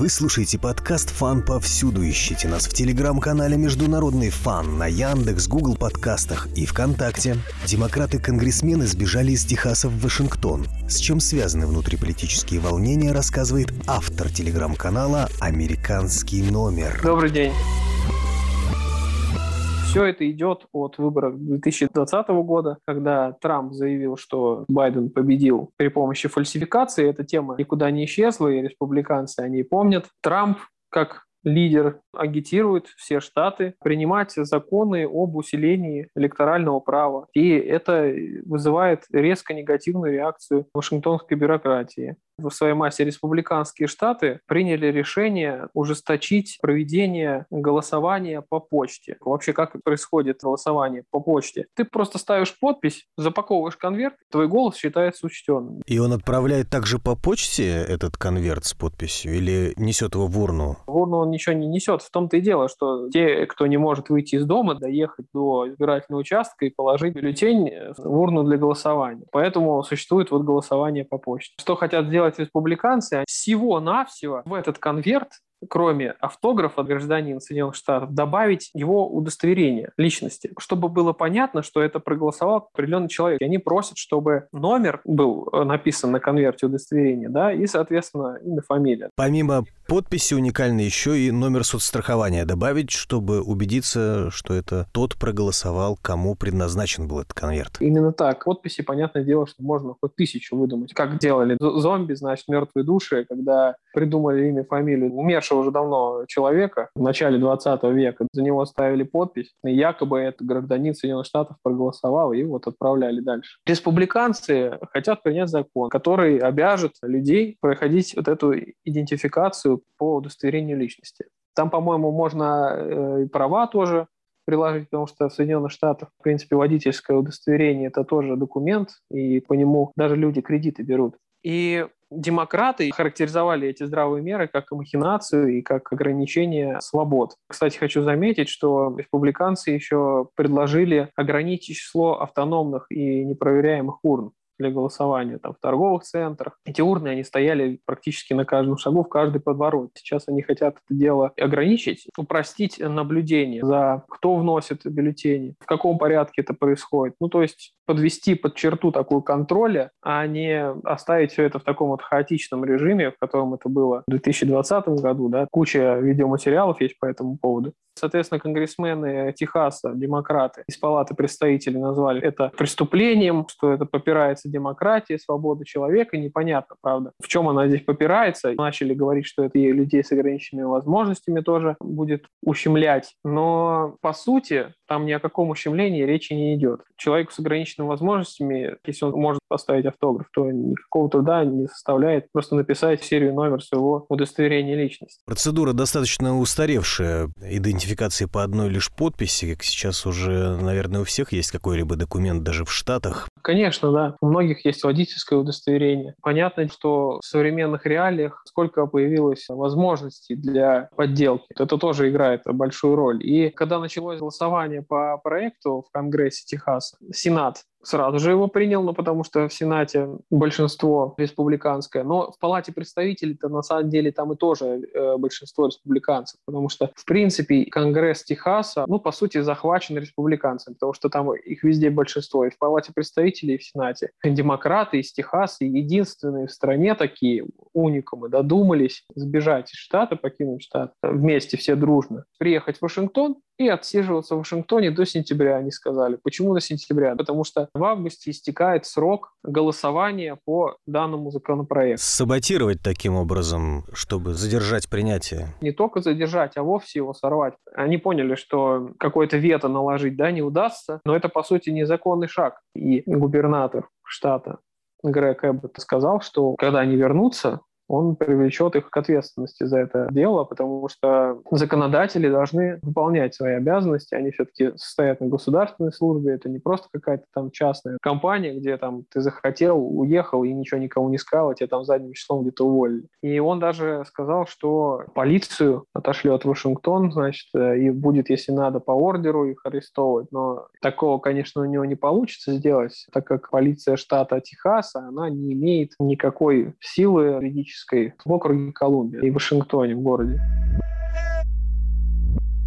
Вы слушаете подкаст «Фан» повсюду. Ищите нас в телеграм-канале «Международный фан» на Яндекс, Гугл подкастах и ВКонтакте. Демократы-конгрессмены сбежали из Техаса в Вашингтон. С чем связаны внутриполитические волнения, рассказывает автор телеграм-канала «Американский номер». Добрый день. Все это идет от выборов 2020 года, когда Трамп заявил, что Байден победил при помощи фальсификации. Эта тема никуда не исчезла, и республиканцы о ней помнят. Трамп как лидер агитирует все штаты принимать законы об усилении электорального права. И это вызывает резко негативную реакцию вашингтонской бюрократии в своей массе республиканские штаты приняли решение ужесточить проведение голосования по почте. Вообще, как происходит голосование по почте? Ты просто ставишь подпись, запаковываешь конверт, твой голос считается учтенным. И он отправляет также по почте этот конверт с подписью или несет его в урну? В урну он ничего не несет. В том-то и дело, что те, кто не может выйти из дома, доехать до избирательного участка и положить бюллетень в урну для голосования. Поэтому существует вот голосование по почте. Что хотят сделать делать республиканцы, всего-навсего в этот конверт кроме автографа гражданина Соединенных Штатов, добавить его удостоверение личности, чтобы было понятно, что это проголосовал определенный человек. И они просят, чтобы номер был э, написан на конверте удостоверения, да, и, соответственно, имя, фамилия. Помимо подписи уникальной еще и номер соцстрахования добавить, чтобы убедиться, что это тот проголосовал, кому предназначен был этот конверт. Именно так. Подписи, понятное дело, что можно хоть тысячу выдумать. Как делали зомби, значит, мертвые души, когда придумали имя, фамилию умершего уже давно человека в начале 20 века. За него ставили подпись, и якобы это гражданин Соединенных Штатов проголосовал, и вот отправляли дальше. Республиканцы хотят принять закон, который обяжет людей проходить вот эту идентификацию по удостоверению личности. Там, по-моему, можно э, и права тоже приложить, потому что в Соединенных Штатах, в принципе, водительское удостоверение – это тоже документ, и по нему даже люди кредиты берут. И демократы характеризовали эти здравые меры как махинацию и как ограничение свобод. Кстати, хочу заметить, что республиканцы еще предложили ограничить число автономных и непроверяемых урн для голосования там, в торговых центрах. Эти урны, они стояли практически на каждом шагу, в каждой подворот. Сейчас они хотят это дело ограничить, упростить наблюдение за кто вносит бюллетени, в каком порядке это происходит. Ну, то есть подвести под черту такую контроля, а не оставить все это в таком вот хаотичном режиме, в котором это было в 2020 году. Да? Куча видеоматериалов есть по этому поводу. Соответственно, конгрессмены Техаса, демократы из Палаты представителей назвали это преступлением, что это попирается демократия, свобода человека. Непонятно, правда, в чем она здесь попирается. Начали говорить, что это и людей с ограниченными возможностями тоже будет ущемлять. Но, по сути, там ни о каком ущемлении речи не идет. Человеку с ограниченными возможностями, если он может поставить автограф, то никакого труда не составляет просто написать серию номер своего удостоверения личности. Процедура достаточно устаревшая. Идентификации по одной лишь подписи, сейчас уже, наверное, у всех есть какой-либо документ даже в Штатах. Конечно, да. У многих есть водительское удостоверение. Понятно, что в современных реалиях сколько появилось возможностей для подделки. Это тоже играет большую роль. И когда началось голосование по проекту в Конгрессе Техаса, Сенат сразу же его принял, ну, потому что в Сенате большинство республиканское. Но в Палате представителей-то на самом деле там и тоже э, большинство республиканцев, потому что, в принципе, Конгресс Техаса, ну, по сути, захвачен республиканцами, потому что там их везде большинство. И в Палате представителей, и в Сенате. Демократы из Техаса единственные в стране такие уникумы додумались сбежать из штата, покинуть штат вместе, все дружно, приехать в Вашингтон и отсиживаться в Вашингтоне до сентября, они сказали. Почему до сентября? Потому что в августе истекает срок голосования по данному законопроекту. Саботировать таким образом, чтобы задержать принятие? Не только задержать, а вовсе его сорвать. Они поняли, что какое-то вето наложить да, не удастся, но это, по сути, незаконный шаг. И губернатор штата Грег Эббот сказал, что когда они вернутся, он привлечет их к ответственности за это дело, потому что законодатели должны выполнять свои обязанности, они все-таки состоят на государственной службе, это не просто какая-то там частная компания, где там ты захотел, уехал и ничего никому не сказал, а тебя там задним числом где-то уволили. И он даже сказал, что полицию отошлет в Вашингтон, значит, и будет, если надо, по ордеру их арестовывать, но такого, конечно, у него не получится сделать, так как полиция штата Техаса, она не имеет никакой силы юридической демократической в округе Колумбия и Вашингтоне, в городе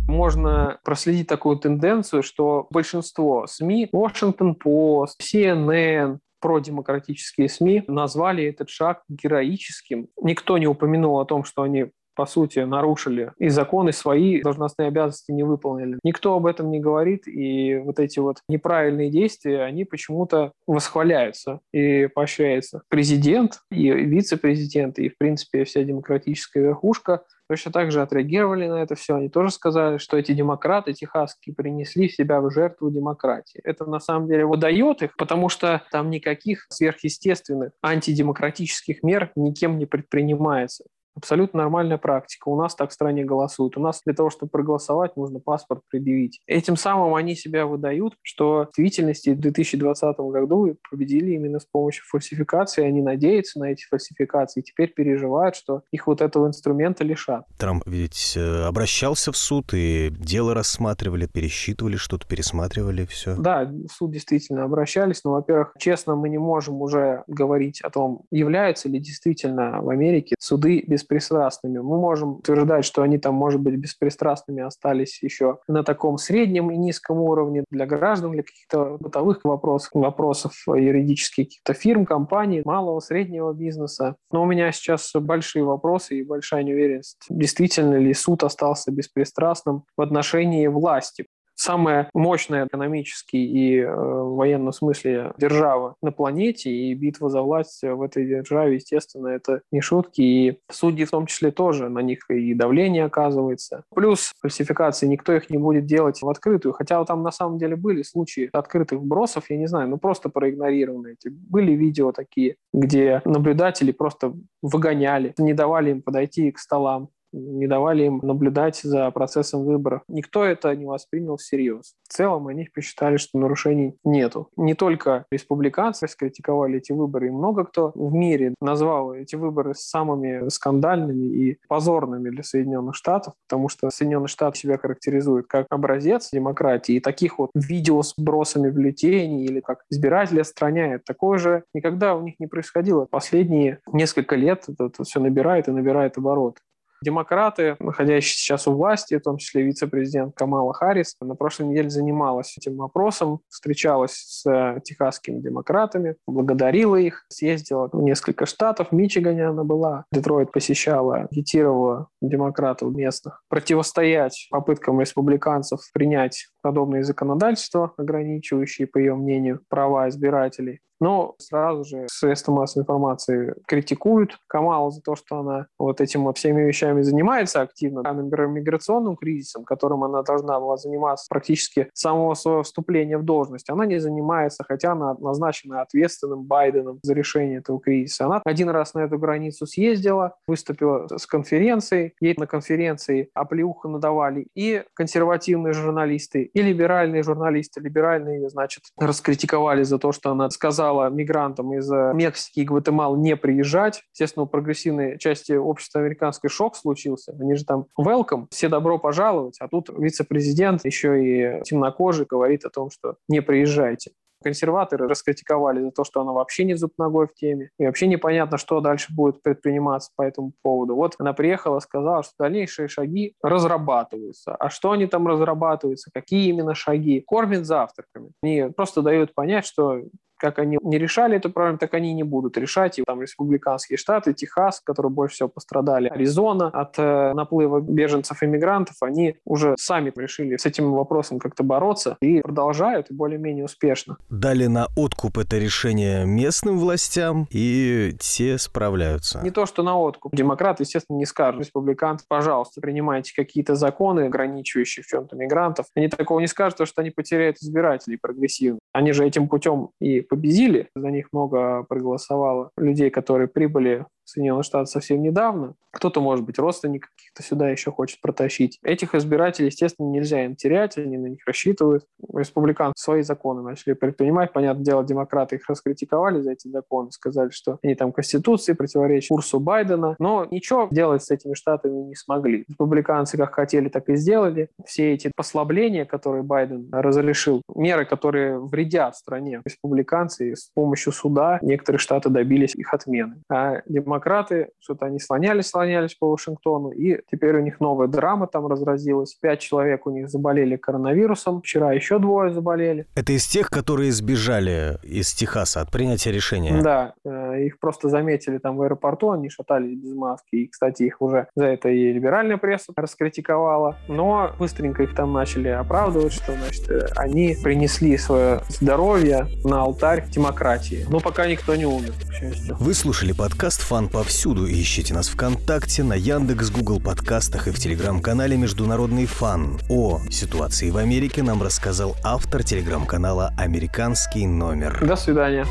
можно проследить такую тенденцию, что большинство СМИ, Washington Post, CNN, продемократические СМИ назвали этот шаг героическим. Никто не упомянул о том, что они по сути, нарушили и законы свои должностные обязанности не выполнили. Никто об этом не говорит, и вот эти вот неправильные действия, они почему-то восхваляются и поощряются. Президент и вице-президент, и, в принципе, вся демократическая верхушка точно так же отреагировали на это все. Они тоже сказали, что эти демократы техасские принесли себя в жертву демократии. Это на самом деле выдает их, потому что там никаких сверхъестественных антидемократических мер никем не предпринимается. Абсолютно нормальная практика. У нас так в стране голосуют. У нас для того, чтобы проголосовать, нужно паспорт предъявить. Этим самым они себя выдают, что в действительности в 2020 году победили именно с помощью фальсификации. Они надеются на эти фальсификации и теперь переживают, что их вот этого инструмента лишат. Трамп ведь э, обращался в суд и дело рассматривали, пересчитывали что-то, пересматривали все. Да, в суд действительно обращались, но, во-первых, честно, мы не можем уже говорить о том, являются ли действительно в Америке суды без беспристрастными. Мы можем утверждать, что они там, может быть, беспристрастными остались еще на таком среднем и низком уровне для граждан, для каких-то бытовых вопросов, вопросов юридических каких-то фирм, компаний, малого, среднего бизнеса. Но у меня сейчас большие вопросы и большая неуверенность, действительно ли суд остался беспристрастным в отношении власти самая мощная экономически и э, в военном смысле держава на планете, и битва за власть в этой державе, естественно, это не шутки, и судьи в том числе тоже, на них и давление оказывается. Плюс фальсификации, никто их не будет делать в открытую, хотя там на самом деле были случаи открытых вбросов, я не знаю, ну просто проигнорированы эти. Были видео такие, где наблюдатели просто выгоняли, не давали им подойти к столам, не давали им наблюдать за процессом выборов. Никто это не воспринял всерьез. В целом они посчитали, что нарушений нету. Не только республиканцы скритиковали эти выборы, и много кто в мире назвал эти выборы самыми скандальными и позорными для Соединенных Штатов, потому что Соединенные Штаты себя характеризуют как образец демократии, и таких вот видео с бросами бюллетеней или как избиратели отстраняют, такое же никогда у них не происходило. Последние несколько лет это все набирает и набирает оборот. Демократы, находящиеся сейчас у власти, в том числе вице-президент Камала Харрис, на прошлой неделе занималась этим вопросом, встречалась с э, техасскими демократами, благодарила их, съездила в несколько штатов, в Мичигане она была, Детройт посещала, агитировала демократов местных, противостоять попыткам республиканцев принять подобные законодательства, ограничивающие, по ее мнению, права избирателей но сразу же средства массовой информации критикуют Камалу за то, что она вот этим всеми вещами занимается активно. А, миграционным кризисом, которым она должна была заниматься практически с самого своего вступления в должность, она не занимается, хотя она назначена ответственным Байденом за решение этого кризиса. Она один раз на эту границу съездила, выступила с конференцией, ей на конференции оплеуха надавали и консервативные журналисты, и либеральные журналисты. Либеральные, значит, раскритиковали за то, что она сказала сказала мигрантам из э, Мексики и Гватемалы не приезжать. Естественно, у прогрессивной части общества американской шок случился. Они же там welcome, все добро пожаловать. А тут вице-президент, еще и темнокожий, говорит о том, что не приезжайте консерваторы раскритиковали за то, что она вообще не зуб ногой в теме, и вообще непонятно, что дальше будет предприниматься по этому поводу. Вот она приехала, сказала, что дальнейшие шаги разрабатываются. А что они там разрабатываются, какие именно шаги? Кормят завтраками. Они просто дают понять, что как они не решали эту проблему, так они не будут решать. И там республиканские штаты, Техас, которые больше всего пострадали, Аризона от э, наплыва беженцев и мигрантов, они уже сами решили с этим вопросом как-то бороться и продолжают, и более-менее успешно. Дали на откуп это решение местным властям, и те справляются. Не то, что на откуп. Демократы, естественно, не скажут республиканцы, пожалуйста, принимайте какие-то законы, ограничивающие в чем-то мигрантов. Они такого не скажут, потому что они потеряют избирателей прогрессивных. Они же этим путем и победили. За них много проголосовало людей, которые прибыли в Соединенные Штаты совсем недавно. Кто-то, может быть, родственник каких-то сюда еще хочет протащить. Этих избирателей, естественно, нельзя им терять, они на них рассчитывают. Республиканцы свои законы начали предпринимать. Понятное дело, демократы их раскритиковали за эти законы, сказали, что они там Конституции противоречат курсу Байдена. Но ничего делать с этими штатами не смогли. Республиканцы как хотели, так и сделали. Все эти послабления, которые Байден разрешил, меры, которые вредят стране, республиканцы с помощью суда некоторые штаты добились их отмены. А демократы демократы, что-то они слонялись, слонялись по Вашингтону, и теперь у них новая драма там разразилась. Пять человек у них заболели коронавирусом, вчера еще двое заболели. Это из тех, которые сбежали из Техаса от принятия решения? Да, э, их просто заметили там в аэропорту, они шатались без маски, и, кстати, их уже за это и либеральная пресса раскритиковала, но быстренько их там начали оправдывать, что, значит, э, они принесли свое здоровье на алтарь демократии. Но пока никто не умер, к счастью. Вы слушали подкаст «Фан повсюду». Ищите нас ВКонтакте, на Яндекс, Google подкастах и в телеграм-канале «Международный фан». О ситуации в Америке нам рассказал автор телеграм-канала «Американский номер». До свидания.